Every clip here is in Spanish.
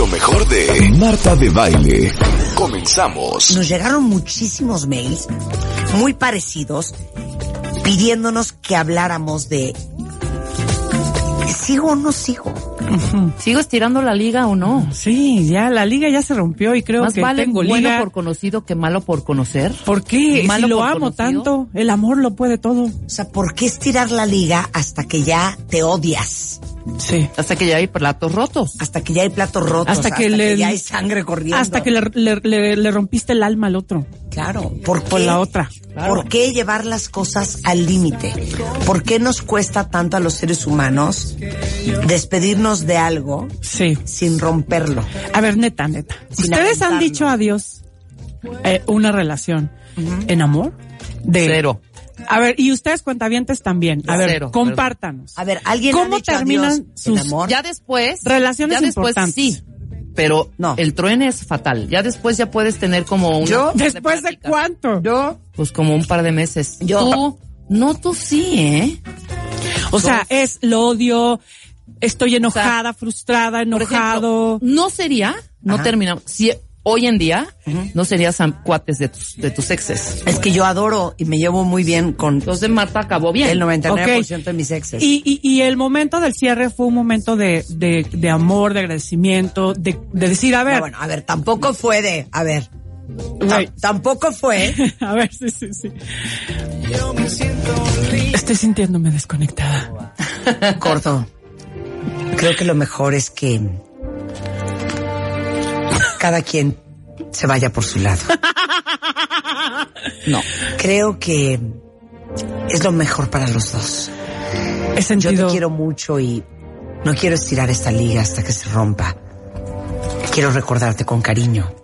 Lo mejor de Marta de Baile. Comenzamos. Nos llegaron muchísimos mails muy parecidos pidiéndonos que habláramos de ¿sigo o no sigo? ¿Sigo estirando la liga o no? Sí, ya la liga ya se rompió y creo Más que vale tengo bueno liga. por conocido que malo por conocer. ¿Por qué? Malo si lo amo conocido. tanto, el amor lo puede todo. O sea, ¿por qué estirar la liga hasta que ya te odias? Sí. Hasta que ya hay platos rotos. Hasta que ya hay platos rotos, Hasta que le- ya hay sangre corriendo. Hasta que le, le- le- le rompiste el alma al otro. Claro, ¿por Por qué? la otra. ¿Por qué llevar las cosas al límite? ¿Por qué nos cuesta tanto a los seres humanos despedirnos de algo Sí. sin romperlo? A ver, neta, neta. Sin ¿Ustedes han dicho adiós eh, una relación en amor? De, Cero. A ver, y ustedes cuentavientes también. A ver, Cero, compártanos. A ver, ¿alguien ¿Cómo ha dicho terminan adiós en sus- amor? Ya después. Relaciones ya después importantes. sí. Pero No. el truene es fatal. Ya después ya puedes tener como una. Yo, ¿Después de cuánto? Yo, Pues como un par de meses. Yo- Tú, no, tú sí, ¿eh? O sea, es lo odio, estoy enojada, sea, frustrada, Por enojado. ejemplo, no sería, no Ajá. terminamos. Si hoy en día no serías cuates de tus, de tus exes. es que yo adoro y me llevo muy bien con Entonces Marta acabó bien. el 99% Ok. de mis exes. Y, y, y el momento del cierre fue un momento de, de, de amor, de agradecimiento, de, de decir, a No, ver, bueno, a ver, tampoco fue de, a ver, tampoco fue a ver, sí, sí, sí. Estoy sintiéndome desconectada. corto. Creo que lo mejor es que cada quien se vaya por su lado. No. Creo que es lo mejor para los dos. Yo sentido. te quiero mucho y no quiero estirar esta liga hasta que se rompa. Quiero recordarte con cariño,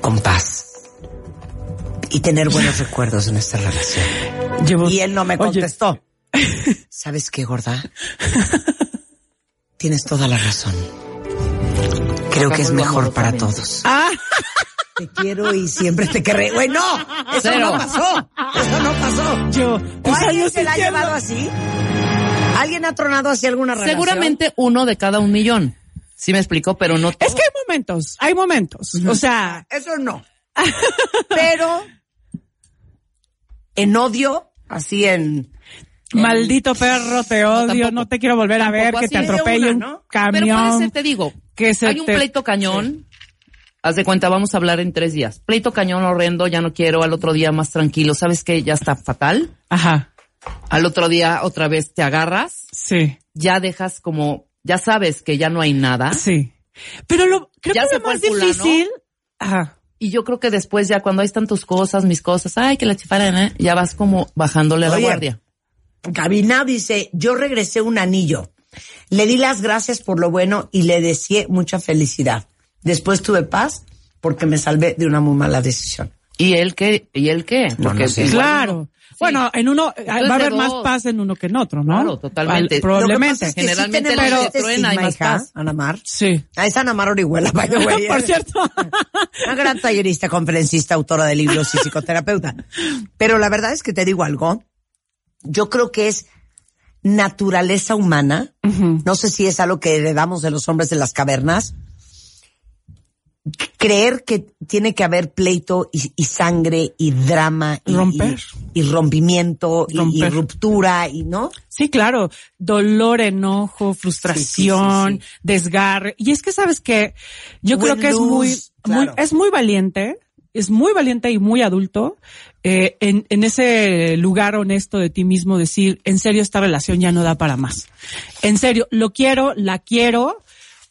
con paz y tener buenos recuerdos de nuestra relación. llevo- Y él no me Oye, contestó. ¿Sabes qué, gorda? Tienes toda la razón. Creo que es mejor para todos. Ah, Te quiero y siempre te querré. Güey, no, eso Cero. no pasó. Eso no pasó. yo. ¿O alguien años se la ha llevado así? ¿Alguien ha tronado así alguna relación? Seguramente uno de cada un millón. Sí me explicó, pero no Es que hay momentos, hay momentos. O sea, Eso no. Pero en odio, así en... maldito perro, te odio, tampoco. no te quiero volver a ver, que te atropelle una, un ¿no? Pero puede camión. ser, te digo, que se hay un te- pleito cañón. Haz de cuenta, vamos a hablar en tres días. Pleito cañón horrendo, ya no quiero, al otro día más tranquilo. ¿Sabes qué? Ya está fatal. Ajá, Al otro día otra vez te agarras, sí, ya dejas como, ya sabes que ya no hay nada. sí. Pero lo, creo Ya que se lo más difícil... Ajá. Y yo creo que después ya cuando ahí están tus cosas, mis cosas, ay, que la chifaran, ¿eh? ya vas como bajándole a la guardia. Gabina dice, yo regresé un anillo. Le di las gracias por lo bueno y le deseé mucha felicidad. Después tuve paz porque me salvé de una muy mala decisión. ¿Y él qué? ¿Y él qué? No, no sé. Claro. no- Bueno, en uno eh, Entonces, va a haber más paz en uno que en otro, ¿no? Claro, totalmente. Al- probablemente. Es que Generalmente sí este que truena hay más hija, paz. Ana Mar. Sí. Ah, es Ana Mar Orihuela, by the way. Por cierto. Una gran tallerista, conferencista, autora de libros y psicoterapeuta. Pero la verdad es que te digo algo. Yo creo que es naturaleza humana. No sé si es algo que heredamos de los hombres de las cavernas. creer que tiene que haber pleito y, y sangre y drama y, Romper. y, y rompimiento y- ruptura y no. Sí, claro. Dolor, enojo, frustración, Sí, sí, sí, desgarre. Y es que sabes que yo creo que es muy, lose, claro. muy- es muy valiente, es muy valiente y muy adulto eh, en, en ese lugar honesto de ti mismo decir, en serio, esta relación ya no da para más. En serio, lo quiero, la quiero.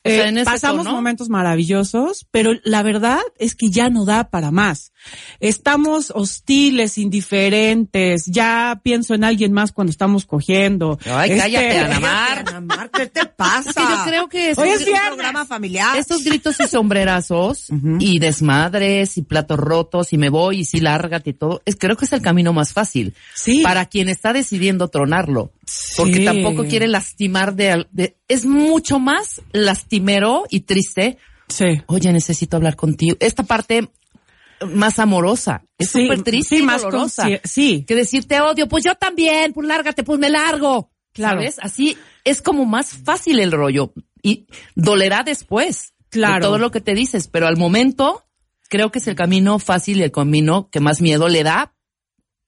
O sea, eh, pasamos tono. momentos maravillosos, pero la verdad es que ya no da para más. Estamos hostiles, indiferentes, ya pienso en alguien más cuando estamos cogiendo. Ay, Este, cállate, Ana Mar. Cállate, Ana Mar, ¿qué te pasa? Es que yo creo que esos, Hoy es un viernes. programa familiar. estos gritos y sombrerazos y desmadres y platos rotos y me voy y sí lárgate y todo, es, creo que es el camino más fácil. Sí. Para quien está decidiendo tronarlo. Porque Sí. tampoco quiere lastimar de, al- de- es mucho más lastimero y triste. Sí. Oye, necesito hablar contigo. Esta parte más amorosa. Es Sí, súper triste sí, y más dolorosa. sí. Que decir te odio, pues yo también, pues lárgate, pues me largo. Claro. ¿Sabes? Así es como más fácil el rollo. Y dolerá después. de Claro. todo lo que te dices, pero al momento creo que es el camino fácil y el camino que más miedo le da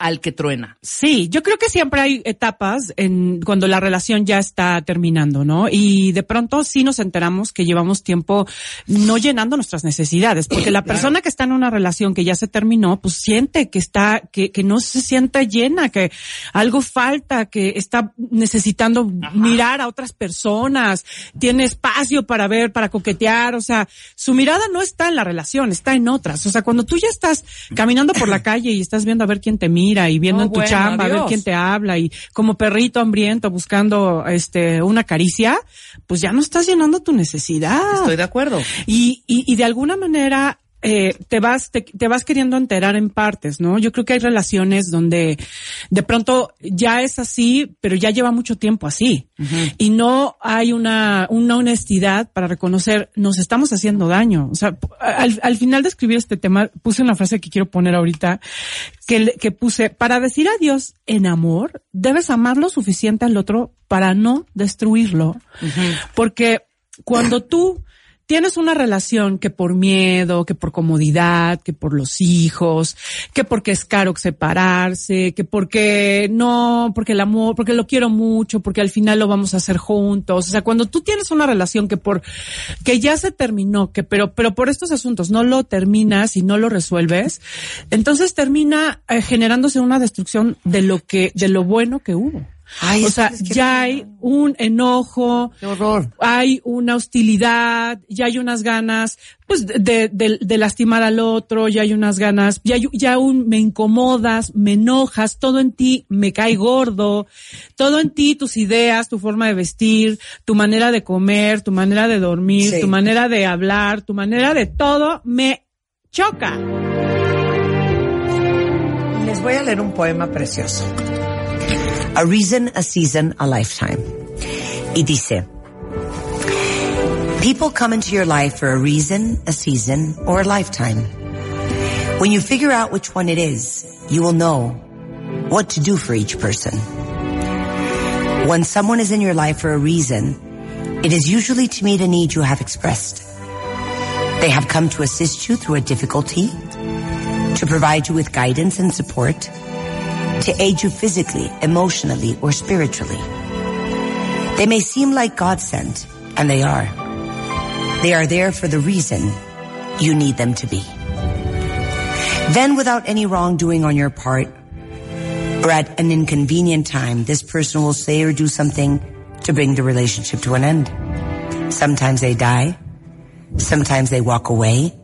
al que truena. Sí, yo creo que siempre hay etapas en cuando la relación ya está terminando, ¿no? Y de pronto sí nos enteramos que llevamos tiempo no llenando nuestras necesidades, porque la persona que está en una relación que ya se terminó, pues siente que está, que, que no se siente llena, que algo falta, que está necesitando mirar a otras personas, tiene espacio para ver, para coquetear, o sea, su mirada no está en la relación, está en otras. O sea, cuando tú ya estás caminando por la calle y estás viendo a ver quién te mira y viendo No, en tu bueno, chamba, a ver adiós. quién te habla y como perrito hambriento buscando este una caricia, pues ya no estás llenando tu necesidad. Estoy de acuerdo. Y, y, y de alguna manera eh, te vas te, te vas queriendo enterar en partes, ¿no? Yo creo que hay relaciones donde de pronto ya es así, pero ya lleva mucho tiempo así y no hay una una honestidad para reconocer nos estamos haciendo daño. O sea, al, al final de escribir este tema puse una frase que quiero poner ahorita que que puse para decir adiós en amor debes amar lo suficiente al otro para no destruirlo, porque cuando tú tienes una relación que por miedo, que por comodidad, que por los hijos, que porque es caro separarse, que porque no, porque el amor, porque lo quiero mucho, porque al final lo vamos a hacer juntos. O sea, cuando tú tienes una relación que por, que ya se terminó, que pero, pero por estos asuntos no lo terminas y no lo resuelves, entonces termina eh, generándose una destrucción de lo que, de lo bueno que hubo. Ay, o sea, que es que ya hay un enojo, Qué horror. hay una hostilidad, ya hay unas ganas, pues, de, de, de lastimar al otro, ya hay unas ganas, ya ya un, me incomodas, me enojas, todo en ti me cae gordo, todo en ti, tus ideas, tu forma de vestir, tu manera de comer, tu manera de dormir, Sí. tu manera de hablar, tu manera de todo, me choca. Les voy a leer un poema precioso. A reason, a season, a lifetime. Y dice, People come into your life for a reason, a season, or a lifetime. When you figure out which one it is, you will know what to do for each person. When someone is in your life for a reason, it is usually to meet a need you have expressed. They have come to assist you through a difficulty, to provide you with guidance and support, to aid you physically, emotionally, or spiritually. They may seem like God sent, and they are. They are there for the reason you need them to be. Then without any wrongdoing on your part, or at an inconvenient time, this person will say or do something to bring the relationship to an end. Sometimes they die. Sometimes they walk away.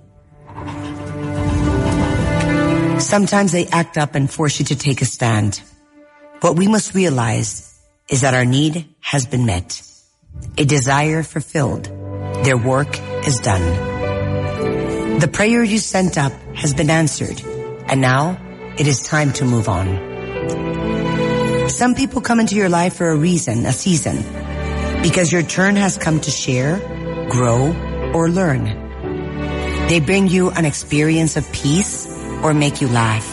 Sometimes they act up and force you to take a stand. What we must realize is that our need has been met. A desire fulfilled. Their work is done. The prayer you sent up has been answered, and now it is time to move on. Some people come into your life for a reason, a season, because your turn has come to share, grow, or learn. They bring you an experience of peace or make you laugh.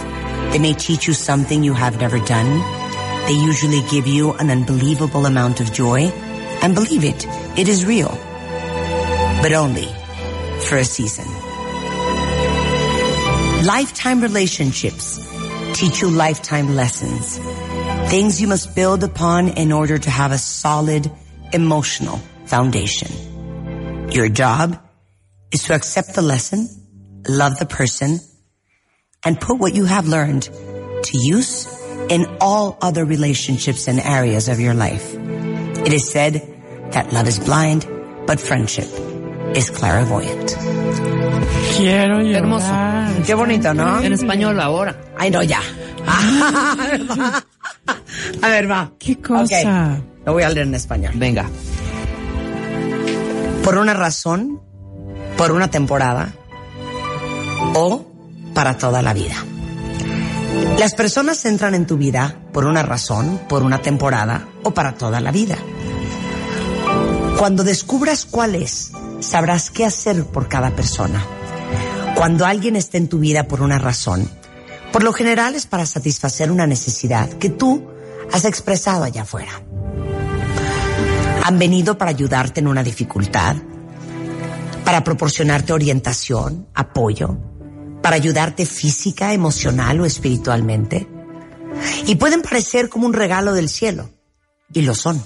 They may teach you something you have never done. They usually give you an unbelievable amount of joy. And believe it, it is real. But only for a season. Lifetime relationships teach you lifetime lessons. Things you must build upon in order to have a solid emotional foundation. Your job is to accept the lesson, love the person, and put what you have learned to use in all other relationships and areas of your life. It is said that love is blind, but friendship is clairvoyant. Quiero llorar. Hermoso. Qué bonito, ¿no? En español ahora. Ay, no, ya. A ver, va. ¿Qué cosa? Ok, Lo voy a leer en español. Venga. Por una razón, por una temporada o para toda la vida. Las personas entran en tu vida por una razón, por una temporada o para toda la vida. Cuando descubras cuál es, sabrás qué hacer por cada persona. Cuando alguien esté en tu vida por una razón, por lo general es para satisfacer una necesidad que tú has expresado allá afuera. Han venido para ayudarte en una dificultad, para proporcionarte orientación, apoyo, para ayudarte física, emocional o espiritualmente. Y pueden parecer como un regalo del cielo, y lo son.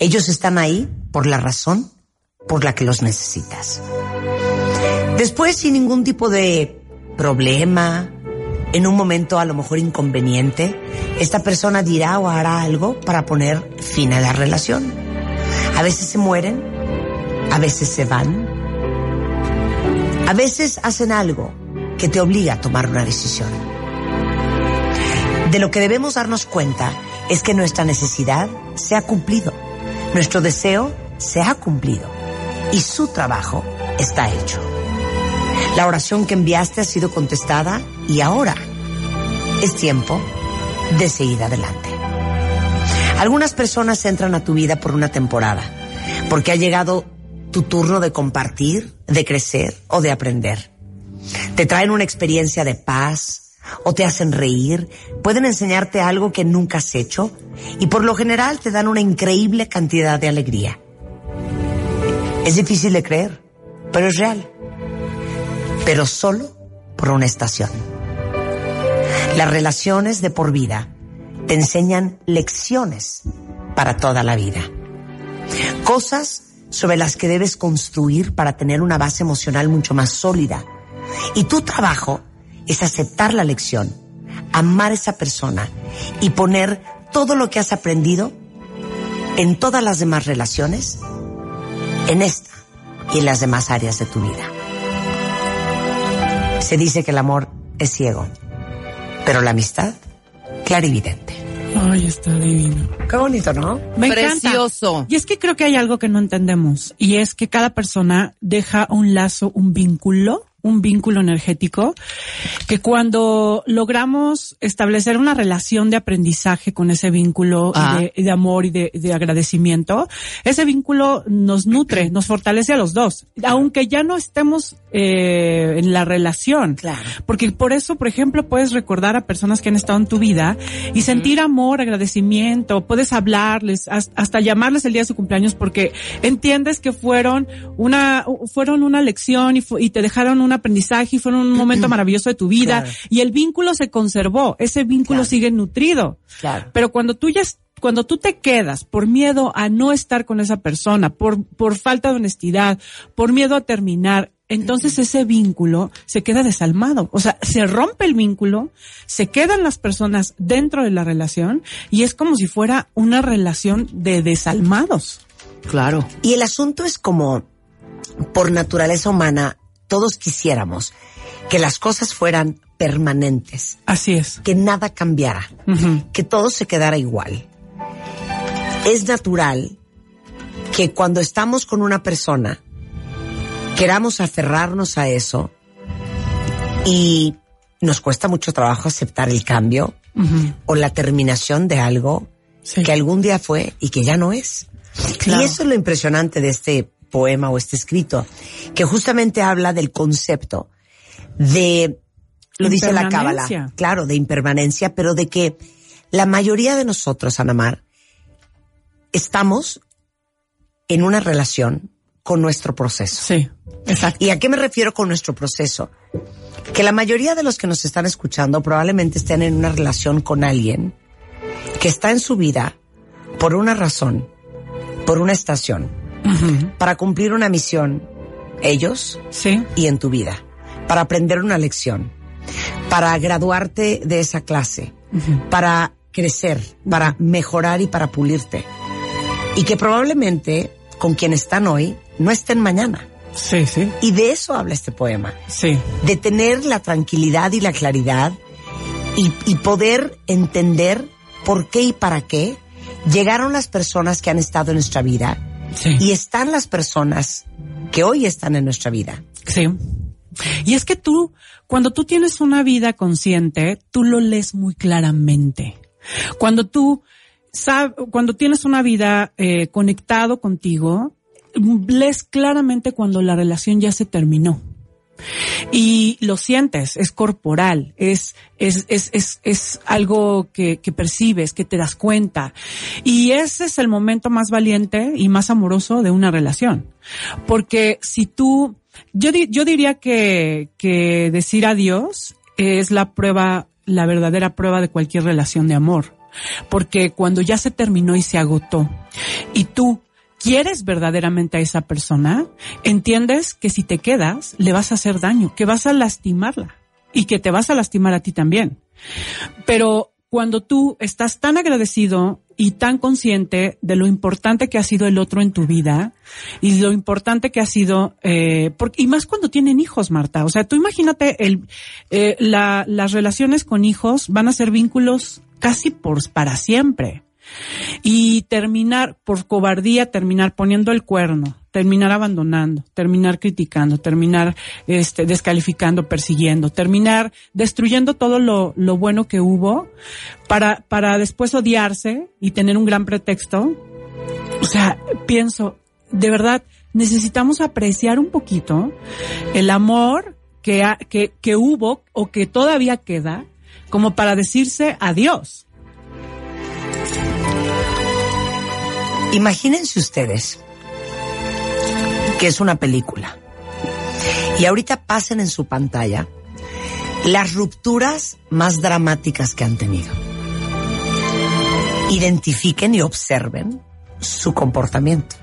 Ellos están ahí por la razón por la que los necesitas. Después, sin ningún tipo de problema, en un momento a lo mejor inconveniente, esta persona dirá o hará algo para poner fin a la relación. A veces se mueren, a veces se van, a veces hacen algo que te obliga a tomar una decisión. De lo que debemos darnos cuenta es que nuestra necesidad se ha cumplido, nuestro deseo se ha cumplido y su trabajo está hecho. La oración que enviaste ha sido contestada y ahora es tiempo de seguir adelante. Algunas personas entran a tu vida por una temporada, porque ha llegado tu turno de compartir, de crecer o de aprender. Te traen una experiencia de paz o te hacen reír, pueden enseñarte algo que nunca has hecho y por lo general te dan una increíble cantidad de alegría. Es difícil de creer, pero es real. Pero solo por una estación. Las relaciones de por vida te enseñan lecciones para toda la vida. Cosas sobre las que debes construir para tener una base emocional mucho más sólida. Y tu trabajo es aceptar la lección, amar a esa persona y poner todo lo que has aprendido en todas las demás relaciones, en esta y en las demás áreas de tu vida. Se dice que el amor es ciego, pero la amistad, clarividente. Ay, está divino. Qué bonito, ¿no? Me Precioso. encanta. Y es que creo que hay algo que no entendemos y es que cada persona deja un lazo, un vínculo, un vínculo energético que cuando logramos establecer una relación de aprendizaje con ese vínculo Ah. de, de amor y de, de agradecimiento, ese vínculo nos nutre, nos fortalece a los dos, aunque ya no estemos eh, en la relación. Claro. Porque por eso, por ejemplo, puedes recordar a personas que han estado en tu vida y sentir amor, agradecimiento, puedes hablarles, has- hasta llamarles el día de su cumpleaños porque entiendes que fueron una, fueron una lección y, y te dejaron un aprendizaje y fueron un momento maravilloso de tu vida Claro. y el vínculo se conservó, ese vínculo Claro. sigue nutrido. Claro. Pero cuando tú ya cuando tú te quedas por miedo a no estar con esa persona, por, por falta de honestidad, por miedo a terminar, entonces ese vínculo se queda desalmado. O sea, se rompe el vínculo, se quedan las personas dentro de la relación y es como si fuera una relación de desalmados. Claro. Y el asunto es como, por naturaleza humana, todos quisiéramos que las cosas fueran permanentes, Así es. que nada cambiara, que todo se quedara igual. Es natural que cuando estamos con una persona, queramos aferrarnos a eso y nos cuesta mucho trabajo aceptar el cambio o la terminación de algo Sí. que algún día fue y que ya no es. Claro. Y eso es lo impresionante de este poema o este escrito, que justamente habla del concepto de, lo dice la cábala, claro, de impermanencia, pero de que la mayoría de nosotros, Anamar, estamos en una relación con nuestro proceso. Sí, exacto. ¿Y a qué me refiero con nuestro proceso? que la mayoría de los que nos están escuchando probablemente estén en una relación con alguien que está en su vida por una razón, por una estación, para cumplir una misión, ellos Sí. y en tu vida, para aprender una lección, para graduarte de esa clase, para crecer, para mejorar y para pulirte. Y que probablemente con quien están hoy no estén mañana. Sí, sí, Y de eso habla este poema, sí. de tener la tranquilidad y la claridad y, y poder entender por qué y para qué llegaron las personas que han estado en nuestra vida Sí. y están las personas que hoy están en nuestra vida. Sí. Y es que tú, cuando tú tienes una vida consciente, tú lo lees muy claramente. Cuando tú sab- cuando tienes una vida eh, conectado contigo, lees claramente cuando la relación ya se terminó. Y lo sientes, es corporal, es, es, es, es, es algo que, que percibes, que te das cuenta. Y ese es el momento más valiente y más amoroso de una relación. Porque si tú, yo, yo diría que, que decir adiós es la prueba, la verdadera prueba de cualquier relación de amor. Porque cuando ya se terminó y se agotó, y tú quieres verdaderamente a esa persona, entiendes que si te quedas, le vas a hacer daño, que vas a lastimarla y que te vas a lastimar a ti también. Pero cuando tú estás tan agradecido y tan consciente de lo importante que ha sido el otro en tu vida y lo importante que ha sido, eh, porque, y más cuando tienen hijos, Marta. O sea, tú imagínate el, eh, la, las relaciones con hijos van a ser vínculos casi por para siempre y terminar por cobardía, terminar poniendo el cuerno, terminar abandonando, terminar criticando, terminar este, descalificando, persiguiendo, terminar destruyendo todo lo, lo bueno que hubo para, para después odiarse y tener un gran pretexto. O sea, pienso, de verdad, necesitamos apreciar un poquito el amor que, que, que hubo o que todavía queda como para decirse adiós. Imagínense ustedes que es una película. Y ahorita pasen en su pantalla las rupturas más dramáticas que han tenido. Identifiquen y observen su comportamiento.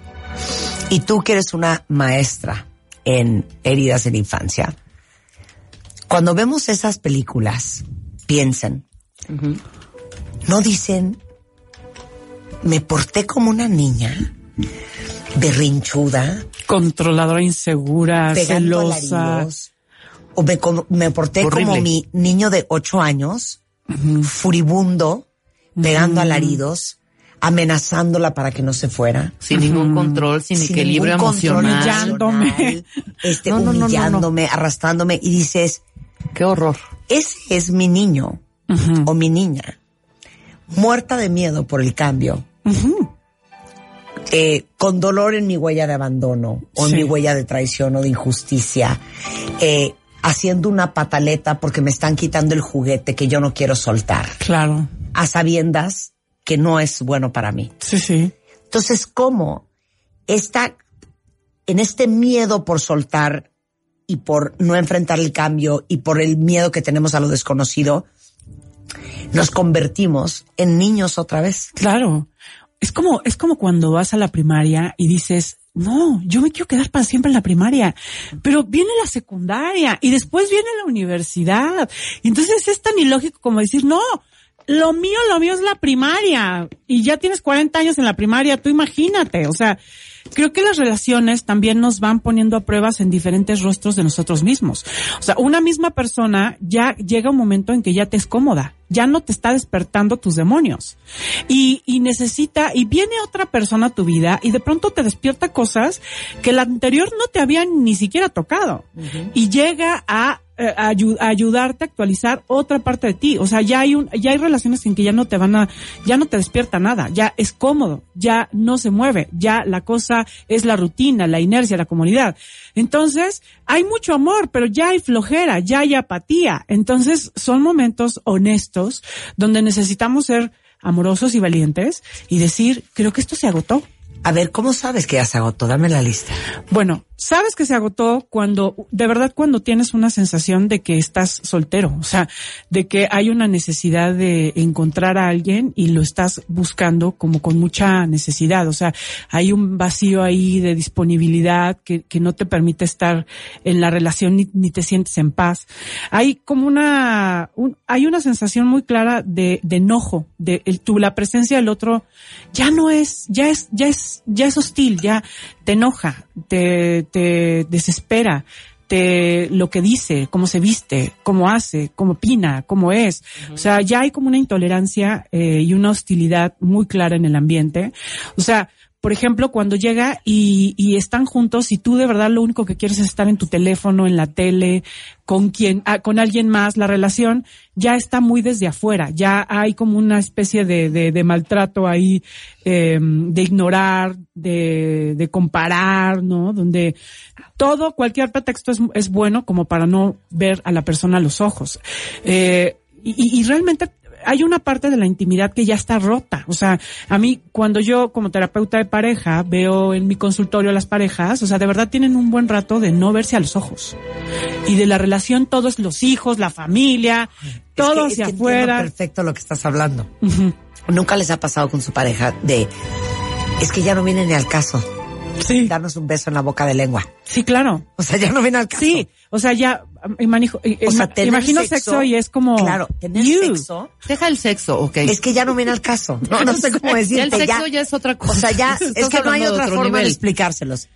Y tú que eres una maestra en heridas en infancia, cuando vemos esas películas, piensen, no dicen, me porté como una niña, berrinchuda, Controladora insegura, pegando celosa. alaridos, o me, me porté Horrible. como mi niño de ocho años, furibundo, pegando alaridos, amenazándola para que no se fuera. Sin ningún control, sin, sin equilibrio ningún control emocional. Humillándome. Este, No, no, no, no, no. humillándome, arrastrándome, y dices, Qué horror. ese es mi niño o mi niña, muerta de miedo por el cambio, eh, con dolor en mi huella de abandono o en Sí. mi huella de traición o de injusticia, eh, haciendo una pataleta porque me están quitando el juguete que yo no quiero soltar, Claro. a sabiendas que no es bueno para mí. Sí, sí. Entonces, ¿cómo está en este miedo por soltar y por no enfrentar el cambio y por el miedo que tenemos a lo desconocido, nos convertimos en niños otra vez? Claro. Es como, es como cuando vas a la primaria y dices, no, yo me quiero quedar para siempre en la primaria, pero viene la secundaria y después viene la universidad. Entonces es tan ilógico como decir, no, lo mío, lo mío es la primaria y ya tienes 40 años en la primaria, tú imagínate. O sea, creo que las relaciones también nos van poniendo a pruebas en diferentes rostros de nosotros mismos. O sea, una misma persona ya llega un momento en que ya te es cómoda, ya no te está despertando tus demonios. Y, y necesita, y viene otra persona a tu vida y de pronto te despierta cosas que la anterior no te habían ni siquiera tocado. Y llega a, eh, ayudarte a actualizar otra parte de ti. O sea, ya hay un, ya hay relaciones en que ya no te van a, ya no te despierta nada, ya es cómodo, ya no se mueve, ya la cosa es la rutina, la inercia, la comunidad. Entonces, hay mucho amor, pero ya hay flojera, ya hay apatía. Entonces, son momentos honestos donde necesitamos ser amorosos y valientes y decir, creo que esto se agotó. A ver, ¿cómo sabes que ya se agotó? Dame la lista. Bueno, sabes que se agotó cuando, de verdad, cuando tienes una sensación de que estás soltero, o sea, de que hay una necesidad de encontrar a alguien y lo estás buscando como con mucha necesidad, o sea, hay un vacío ahí de disponibilidad que, que no te permite estar en la relación ni, ni te sientes en paz. Hay como una, un- hay una sensación muy clara de, de enojo, de el, tu, la presencia del otro ya no es, ya es, ya es, ya es hostil, ya te enoja, te, te desespera, te, lo que dice, cómo se viste, cómo hace, cómo opina, cómo es. O sea, ya hay como una intolerancia eh, y una hostilidad muy clara en el ambiente. O sea, por ejemplo, cuando llega y, y están juntos y tú de verdad lo único que quieres es estar en tu teléfono, en la tele, con quien, ah, con alguien más, la relación ya está muy desde afuera, ya hay como una especie de, de, de maltrato ahí, eh, de ignorar, de, de comparar, ¿no? Donde todo, cualquier pretexto es, es bueno como para no ver a la persona a los ojos. Eh, y, y realmente hay una parte de la intimidad que ya está rota. O sea, a mí cuando yo como terapeuta de pareja veo en mi consultorio a las parejas, o sea, de verdad tienen un buen rato de no verse a los ojos. Y de la relación todos los hijos, la familia, todo es que, hacia afuera. perfecto lo que estás hablando. Nunca les ha pasado con su pareja de, es que ya no viene ni al caso. Sí, Darnos un beso en la boca de lengua. sí, claro. O sea, ya no viene al caso. Sí, o sea, ya imagino, O sea, tener imagino sexo, sexo, y es como Claro, tener you. sexo Deja el sexo, ok. es que ya no viene al caso. No, no sé cómo Ya decirte. el sexo ya, es otra cosa. O sea, ya, es que no hay otra forma de explicárselos.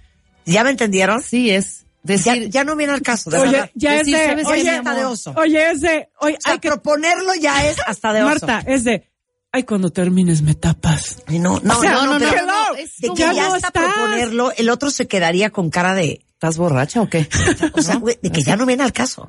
¿Ya me entendieron? Sí, es Ya, decir, ya no viene al caso. De Oye, verdad. ya es de, ¿sabes qué, oye, hasta de oso. oye, es de, oye, O sea, hay que, proponerlo ya es hasta de oso. Marta, es de, ay, cuando termines me tapas. No, no, O sea, no, no, no, pero no, no, es de que ya no hasta estás. proponerlo, el otro se quedaría con cara de, ¿estás borracha o qué? o sea, güey, de que ya no viene al caso.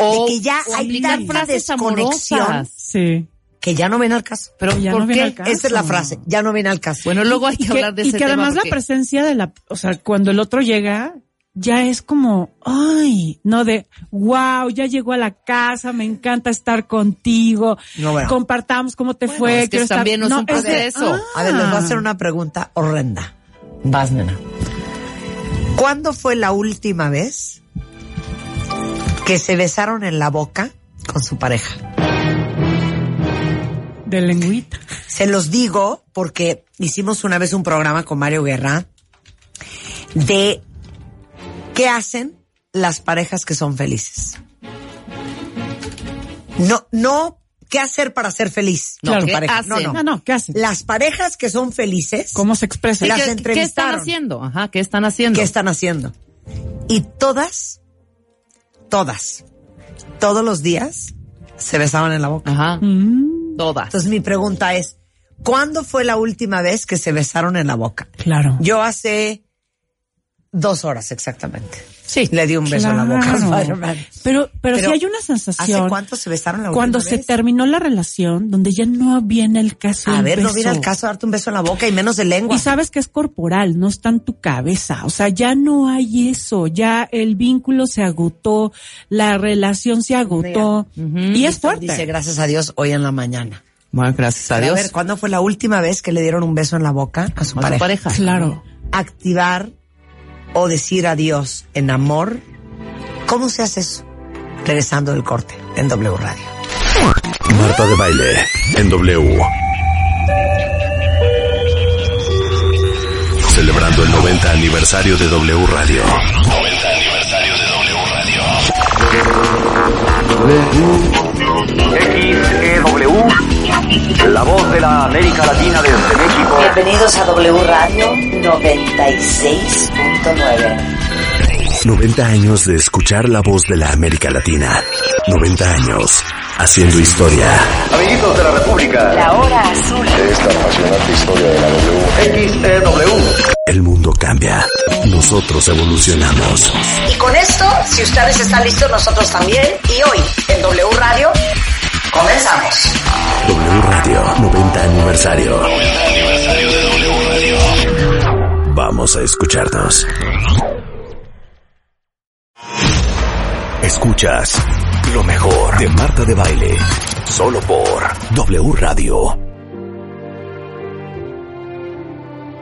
O, de que ya hay aplicar tanta frases desconexión amorosas. Sí. que ya no viene al caso. Pero Ya ¿por no viene qué? al caso. Esa es la frase, ya no viene al caso. Bueno, luego hay Y que, que, hablar de y ese que tema además la presencia de la, o sea, cuando el otro llega, ya es como, ay, no de, wow, ya llegó a la casa, me encanta estar contigo, No, bueno. compartamos cómo te Bueno, fue. es que quiero estar- también no es un de, proceso. A ver, les voy a ah. hacer una pregunta horrenda. Vas, nena. ¿Cuándo fue la última vez que se besaron en la boca con su pareja? De lengüita. Se los digo porque hicimos una vez un programa con Mario Guerra de qué hacen las parejas que son felices. No, no qué hacer para ser feliz. No, tu ¿qué pareja. hacen? No, no. No, no, ¿qué hacen? Las parejas que son felices, ¿Cómo se expresa? Sí, las ¿qué- ¿Qué entrevistaron. están haciendo? Ajá, ¿qué están haciendo? ¿qué están haciendo? Y todas, todas, todos los días se besaban en la boca. Ajá, Mm, todas. Entonces mi pregunta es, ¿cuándo fue la última vez que se besaron en la boca? claro. Yo hace dos horas exactamente. Sí. Le di un beso en la boca a. Spider-Man. Pero, pero, Pero, sí hay una sensación. ¿Hace cuánto se besaron la Cuando se vez? terminó la relación, donde ya no viene el caso A ver, no beso. viene al caso darte un beso en la boca y menos de lengua. Y sabes que es corporal, no está en tu cabeza. O sea, ya no hay eso. Ya el vínculo se agotó, la relación se agotó. Y es fuerte. Dice, gracias a Dios, hoy en la mañana. Bueno, gracias a Pero Dios. A ver, ¿cuándo fue la última vez que le dieron un beso en la boca a su A pareja. Claro. Activar o decir adiós en amor. ¿Cómo se hace eso? Regresando del corte en W Radio. Marta de Baile en W. Celebrando el 90 aniversario de W Radio. 90 aniversario de W Radio. XEW, la voz de la América Latina desde México. Bienvenidos a W Radio 96.9. 90 años de escuchar la voz de la América Latina. 90 años haciendo historia. Amiguitos de la República. La hora azul. Esta apasionante historia de la W. XEW. El mundo cambia. Nosotros evolucionamos. Y con esto, si ustedes están listos, nosotros también. Y hoy, en W Radio, comenzamos. W Radio 90 aniversario. Vamos a escucharnos. Escuchas lo mejor de Marta de Baile. Solo por W Radio.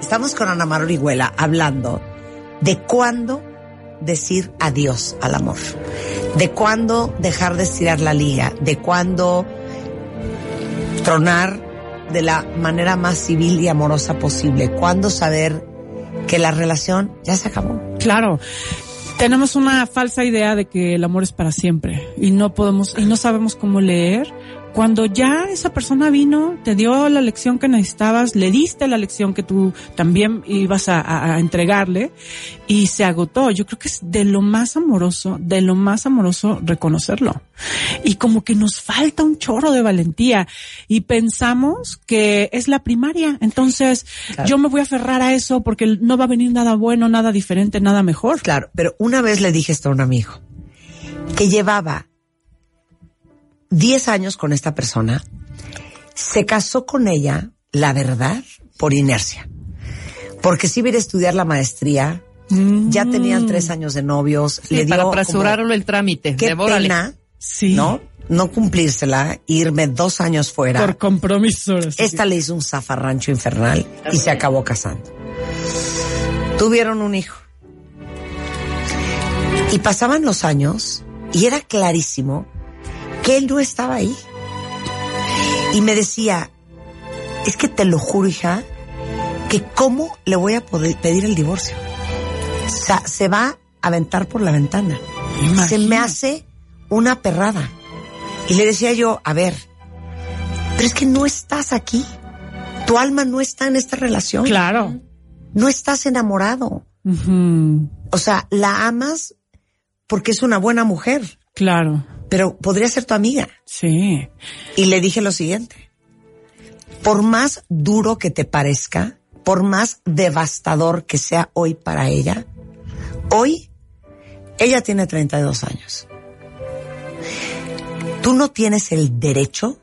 Estamos con Ana Mar Orihuela hablando de cuándo decir adiós al amor, de cuándo dejar de estirar la liga, de cuándo tronar de la manera más civil y amorosa posible, cuándo saber que la relación ya se acabó. Claro. Tenemos una falsa idea de que el amor es para siempre y no podemos y no sabemos cómo leer cuando ya esa persona vino, te dio la lección que necesitabas, le diste la lección que tú también ibas a, a- a entregarle y se agotó. Yo creo que es de lo más amoroso, de lo más amoroso reconocerlo. Y como que nos falta un chorro de valentía y pensamos que es la primaria. Entonces yo me voy a aferrar a eso porque no va a venir nada bueno, nada diferente, nada mejor. Claro, pero una vez le dije esto a un amigo, que llevaba 10 años con esta persona, se casó con ella, la verdad, por inercia. Porque si iba a ir a estudiar la maestría, ya tenían tres años de novios, Sí, le dio para como, apresurarlo el trámite. qué Devórale. pena, Sí. ¿no? No cumplírsela, irme dos años fuera. Por compromiso. sí. Esta le hizo un zafarrancho infernal y se acabó casando. Tuvieron un hijo. Y pasaban los años y era clarísimo que él no estaba ahí. Y me decía, es que te lo juro, hija, que cómo le voy a poder pedir el divorcio. O sea, se va a aventar por la ventana. Se me hace una perrada. Y le decía yo, a ver, pero es que no estás aquí. Tu alma no está en esta relación. Claro. No estás enamorado. O sea, la amas porque es una buena mujer, Claro. Pero podría ser tu amiga. Sí. Y le dije lo siguiente. Por más duro que te parezca, por más devastador que sea hoy para ella, hoy ella tiene 32 años. Tú no tienes el derecho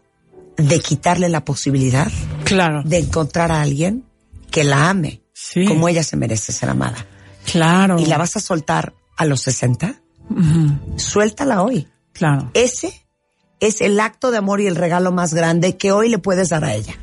de quitarle la posibilidad Claro. de encontrar a alguien que la ame Sí. como ella se merece ser amada. Claro. Y la vas a soltar a los 60, Ujú. suéltala hoy. Claro. Ese es el acto de amor y el regalo más grande que hoy le puedes dar a ella.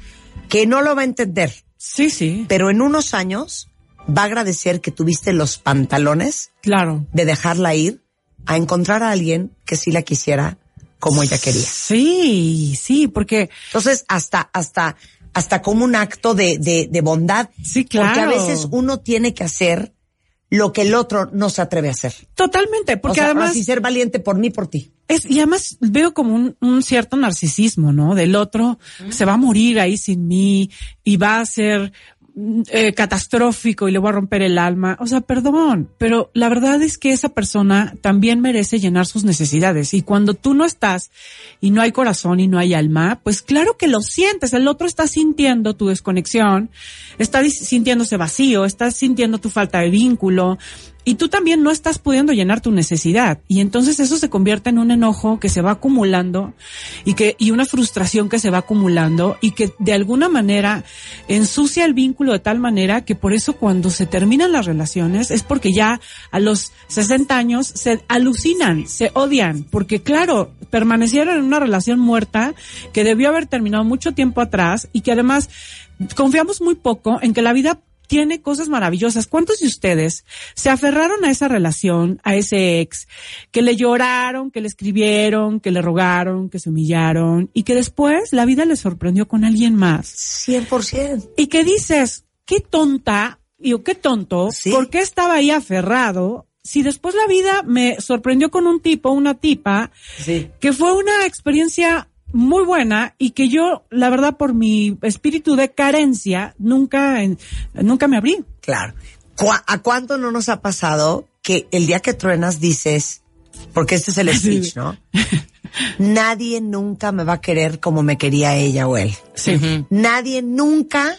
Que no lo va a entender, Sí, sí. pero en unos años va a agradecer que tuviste los pantalones Claro. de dejarla ir a encontrar a alguien que sí la quisiera como ella quería. Sí, sí, porque Entonces, hasta, hasta, hasta como un acto de, de, de bondad. Sí, Porque a claro. veces uno tiene que hacer lo que el otro no se atreve a hacer. totalmente, O porque sea, además así ser valiente por mí, por ti. es, y además veo como un, un cierto narcisismo, ¿no? Del otro se va a morir ahí sin mí y va a ser eh, catastrófico y le voy a romper el alma. O sea, perdón, pero la verdad es que esa persona también merece llenar sus necesidades y cuando tú no estás y no hay corazón y no hay alma, pues claro que lo sientes. El otro está sintiendo tu desconexión, está sintiéndose vacío, está sintiendo tu falta de vínculo y tú también no estás pudiendo llenar tu necesidad. Y entonces eso se convierte en un enojo que se va acumulando y que, y una frustración que se va acumulando y que de alguna manera ensucia el vínculo de tal manera que por eso cuando se terminan las relaciones es porque ya a los 60 años se alucinan, se odian, porque claro, permanecieron en una relación muerta que debió haber terminado mucho tiempo atrás y que además confiamos muy poco en que la vida tiene cosas maravillosas. ¿Cuántos de ustedes se aferraron a esa relación, a ese ex, que le lloraron, que le escribieron, que le rogaron, que se humillaron y que después la vida les sorprendió con alguien más? 100%. Y que dices, qué tonta, digo, qué tonto, Sí. ¿por qué estaba ahí aferrado? Si después la vida me sorprendió con un tipo, una tipa, Sí. que fue una experiencia muy buena y que yo, la verdad, por mi espíritu de carencia, nunca, nunca me abrí. Claro. ¿Cuá- ¿A cuánto no nos ha pasado que el día que truenas dices, porque este es el speech, ¿no? Nadie nunca me va a querer como me quería ella o él. Sí. Nadie nunca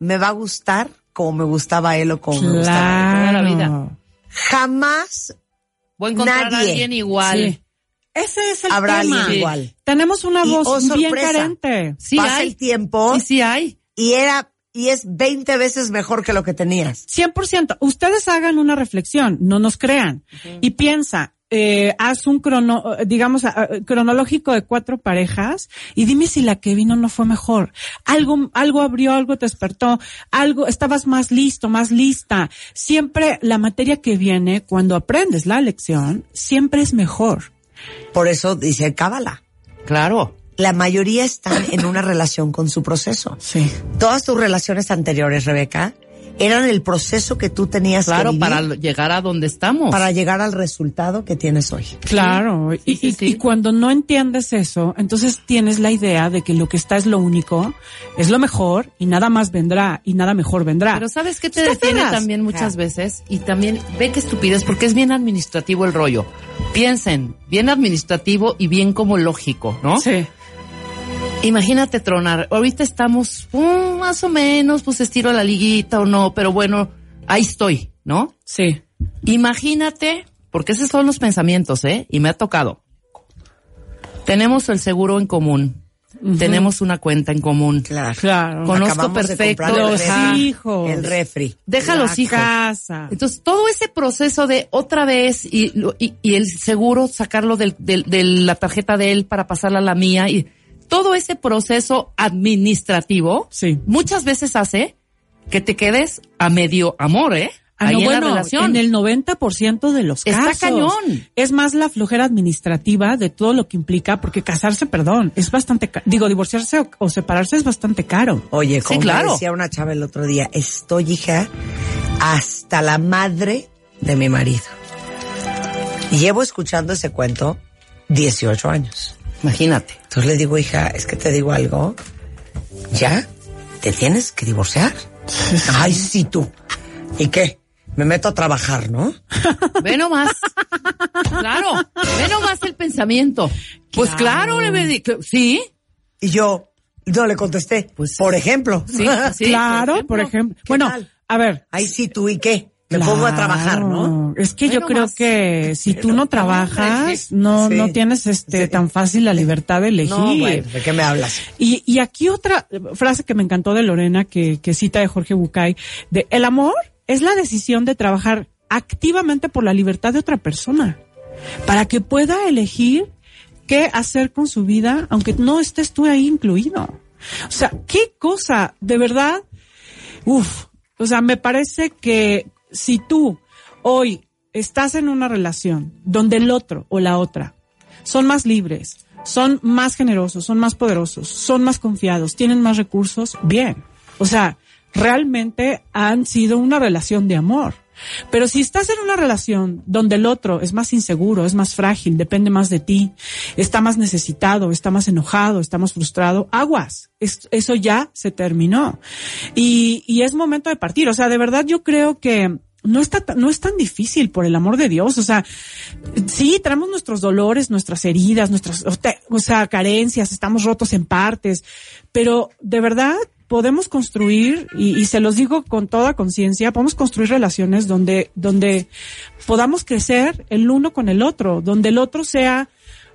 me va a gustar como me gustaba él o como me gustaba él. toda la Claro. vida. Jamás Voy a encontrar a Nadie. alguien igual. Sí. Ese es el habrá tema. alguien igual. Tenemos una Y, voz oh, bien sorpresa. carente. Sí Pasa hay. el tiempo Y sí hay. y era y es 20 veces mejor que lo que tenías. 100%. Ustedes hagan una reflexión, no nos crean. Y piensa, eh, haz un crono, digamos, cronológico de cuatro parejas y dime si la que vino no fue mejor. Algo, algo abrió, algo te despertó, algo, estabas más listo, más lista. Siempre la materia que viene, cuando aprendes la lección, siempre es mejor. Por eso dice Cábala. Claro. La mayoría están en una relación con su proceso. Sí. Todas tus relaciones anteriores, Rebeca, eran el proceso que tú tenías Claro, que vivir para llegar a donde estamos. para llegar al resultado que tienes hoy. Claro, y, sí, y- sí. y cuando no entiendes eso, entonces tienes la idea de que lo que está es lo único, es lo mejor y nada más vendrá y nada mejor vendrá. Pero ¿sabes qué te Te detiene aferras. también muchas Ah. veces? Y también ve que estupidez, porque es bien administrativo el rollo. Piensen, bien administrativo y bien como lógico, ¿no? Sí. Imagínate tronar. Ahorita estamos mm, más o menos, pues estiro la liguita o no, pero bueno, ahí estoy, ¿no? Sí. Imagínate, porque esos son los pensamientos, ¿eh? Y me ha tocado. Tenemos el seguro en común. Tenemos una cuenta en común. Claro. Claro. Conozco Acabamos perfecto los refri. hijos. El refri. Deja La los hijos. casa. Entonces, todo ese proceso de otra vez y, lo- y, y el seguro sacarlo del, del- de la tarjeta de él para pasarla a la mía y todo ese proceso administrativo Sí. muchas veces hace que te quedes a medio amor, ¿eh? Ah, Ahí no, en bueno, la relación. en el 90% de los Está casos. cañón. Es más la flojera administrativa de todo lo que implica, porque casarse, perdón, es bastante, digo, divorciarse o, o separarse es bastante caro. Oye, como Sí, claro. me decía una chava el otro día, estoy hija hasta la madre de mi marido. Y llevo escuchando ese cuento 18 años. Imagínate. Entonces le digo, hija, es que te digo algo. ¿Ya? ¿Te tienes que divorciar? Ay, sí, tú. ¿Y qué? Me meto a trabajar, ¿no? Ve nomás. claro. Ve nomás el pensamiento. Pues claro, le sí. Y yo no le contesté. Pues- por ejemplo. Sí, sí. claro, por ejemplo. ¿Qué Bueno, tal? a ver. Ay, sí, tú, ¿y qué? Me pongo a trabajar, ¿no? Es que yo creo más. que si tú Pero, no hombre, trabajas, no, Sí. no tienes este Sí. tan fácil la libertad de elegir. No, bueno, ¿de qué me hablas? Y, y aquí otra frase que me encantó de Lorena, que, que cita de Jorge Bucay, de el amor es la decisión de trabajar activamente por la libertad de otra persona, para que pueda elegir qué hacer con su vida, aunque no estés tú ahí incluido. O sea, qué cosa, de verdad, Uf, o sea, me parece que si tú hoy estás en una relación donde el otro o la otra son más libres, son más generosos, son más poderosos, son más confiados, tienen más recursos, bien. O sea, realmente han sido una relación de amor. Pero si estás en una relación donde el otro es más inseguro, es más frágil, depende más de ti, está más necesitado, está más enojado, está más frustrado, aguas. Es- eso ya se terminó. Y, y es momento de partir. O sea, de verdad yo creo que no está, no es tan difícil por el amor de Dios. O sea, sí, traemos nuestros dolores, nuestras heridas, nuestras, o sea, carencias, estamos rotos en partes, pero de verdad podemos construir, y, se los digo con toda conciencia, podemos construir relaciones donde, donde podamos crecer el uno con el otro, donde el otro sea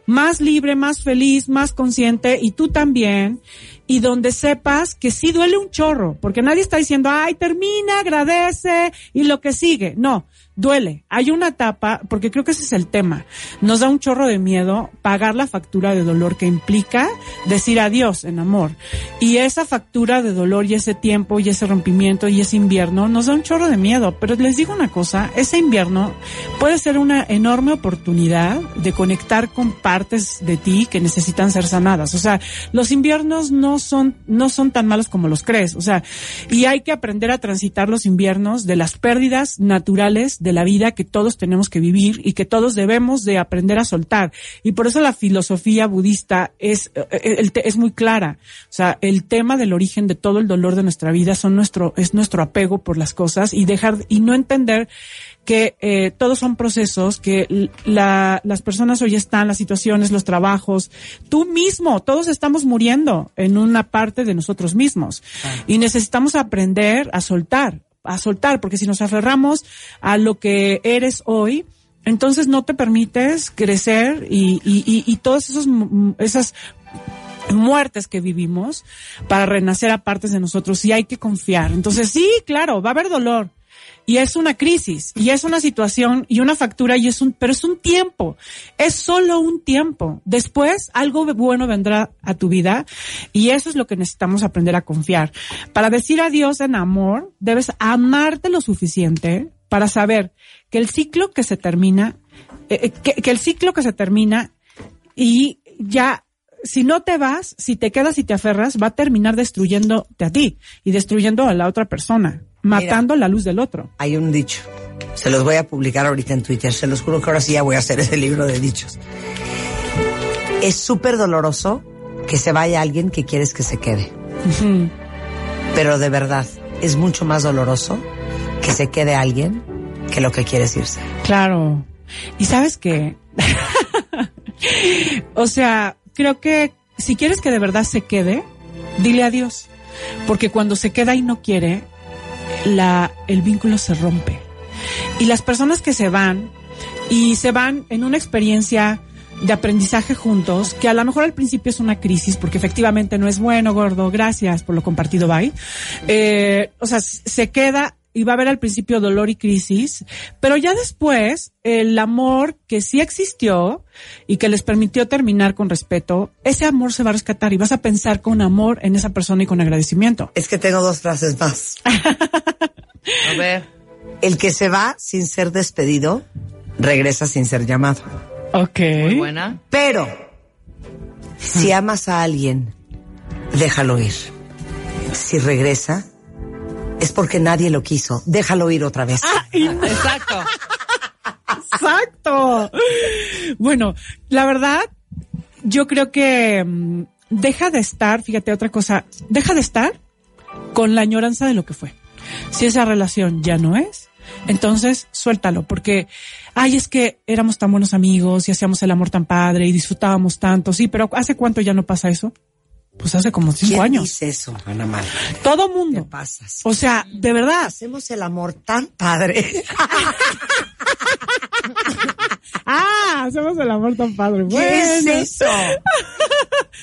más libre, más feliz, más consciente y tú también, y donde sepas que sí duele un chorro, porque nadie está diciendo, ay, termina, agradece y lo que sigue. No, duele. Hay una etapa, porque creo que ese es el tema. Nos da un chorro de miedo pagar la factura de dolor que implica decir adiós en amor. Y esa factura de dolor y ese tiempo y ese rompimiento y ese invierno nos da un chorro de miedo. Pero les digo una cosa, ese invierno puede ser una enorme oportunidad de conectar con partes de ti que necesitan ser sanadas. O sea, los inviernos no son, no son tan malos como los crees. O sea, y hay que aprender a transitar los inviernos de las pérdidas naturales de la vida que todos tenemos que vivir y que todos debemos de aprender a soltar. Y por eso la filosofía budista es, eh, es muy clara. O sea, el tema del origen de todo el dolor de nuestra vida son nuestro, es nuestro apego por las cosas y dejar, y no entender que eh, todos son procesos, que la, las personas hoy están, las situaciones, los trabajos, tú mismo, todos estamos muriendo en una parte de nosotros mismos y necesitamos aprender a soltar, a soltar, porque si nos aferramos a lo que eres hoy, entonces no te permites crecer y, y, y, y todas esas muertes que vivimos para renacer a partes de nosotros y hay que confiar. Entonces sí, claro, va a haber dolor. Y es una crisis y es una situación y una factura y es un, pero es un tiempo, es solo un tiempo. Después algo bueno vendrá a tu vida y eso es lo que necesitamos aprender a confiar. Para decir adiós en amor, debes amarte lo suficiente para saber que el ciclo que se termina, eh, eh, que, que el ciclo que se termina y ya si no te vas, si te quedas y te aferras, va a terminar destruyéndote a ti y destruyendo a la otra persona, matando la luz del otro. Hay un dicho. Se los voy a publicar ahorita en Twitter. Se los juro que ahora sí ya voy a hacer ese libro de dichos. Es súper doloroso que se vaya alguien que quieres que se quede. Pero de verdad, es mucho más doloroso que se quede alguien que lo que quieres irse. Claro. Y sabes qué? o sea, creo que si quieres que de verdad se quede, dile adiós. Porque cuando se queda y no quiere, la, el vínculo se rompe. Y las personas que se van y se van en una experiencia de aprendizaje juntos, que a lo mejor al principio es una crisis, porque efectivamente no es bueno, gordo, gracias por lo compartido, bye. Eh, o sea, se queda y va a haber al principio dolor y crisis, pero ya después el amor que sí existió y que les permitió terminar con respeto, ese amor se va a rescatar y vas a pensar con amor en esa persona y con agradecimiento. Es que tengo dos frases más. A ver. El que se va sin ser despedido, regresa sin ser llamado. Ok. Muy buena. Pero, si amas a alguien, déjalo ir. Si regresa, es porque nadie lo quiso. Déjalo ir otra vez. Exacto. Exacto. Bueno, la verdad, yo creo que mm, deja de estar, fíjate otra cosa, deja de estar con la añoranza de lo que fue. Si esa relación ya no es, entonces suéltalo, porque, ay, es que éramos tan buenos amigos y hacíamos el amor tan padre y disfrutábamos tanto, sí, pero ¿hace cuánto ya no pasa eso? Pues hace como cinco ¿Quién años. dice eso, Ana María? Todo mundo. pasas. O sea, de verdad. Hacemos el amor tan padre. Ah, hacemos el amor tan padre. ¿Qué es Bueno. eso?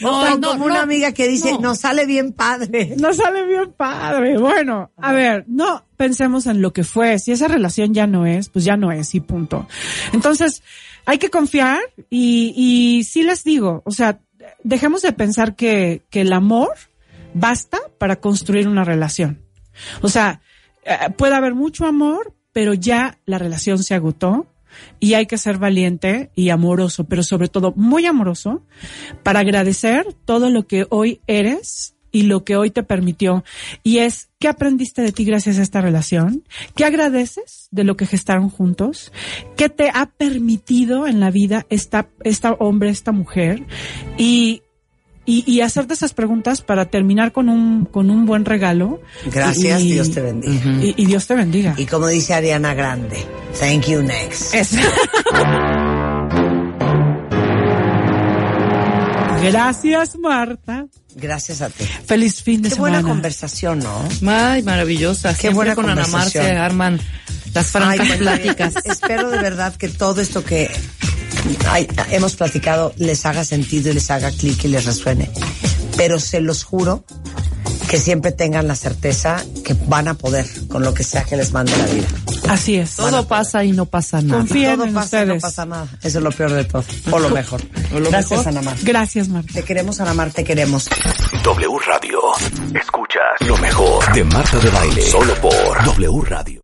No, Tan no, como no. una amiga que dice, no. nos sale bien padre. No sale bien padre. Bueno, a ver, no pensemos en lo que fue. Si esa relación ya no es, pues ya no es y punto. Entonces, hay que confiar y, y sí les digo, o sea, dejemos de pensar que, que el amor basta para construir una relación. O sea, eh, puede haber mucho amor, pero ya la relación se agotó y hay que ser valiente y amoroso, pero sobre todo muy amoroso para agradecer todo lo que hoy eres y lo que hoy te permitió. Y es, ¿qué aprendiste de ti gracias a esta relación? ¿Qué agradeces de lo que gestaron juntos? ¿Qué te ha permitido en la vida esta, esta hombre, esta mujer? Y, y, y hacerte esas preguntas para terminar con un, con un buen regalo. Gracias, Y- Dios te bendiga. Y, y Dios te bendiga. Y como dice Ariana Grande, thank you next. Es- Gracias, Marta. Gracias a ti. Feliz fin de Qué semana. buena conversación, ¿no? Ay, maravillosa. Siempre buena con Ana conversación. se arman las francas Ay, pláticas. Espero de verdad que todo esto que ay, hemos platicado les haga sentido y les haga clic y les resuene. Pero se los juro que siempre tengan la certeza que van a poder con lo que sea que les mande la vida. Así es. Todo pasa y no pasa nada. Confía todo en pasa y no ustedes. pasa nada. Eso es lo peor de todo. O lo mejor. Gracias, Ana Mar. Gracias, Marta. Te queremos, Ana Mar, te queremos. W Radio. Escuchas lo mejor de Marta de Baile. Solo por W Radio.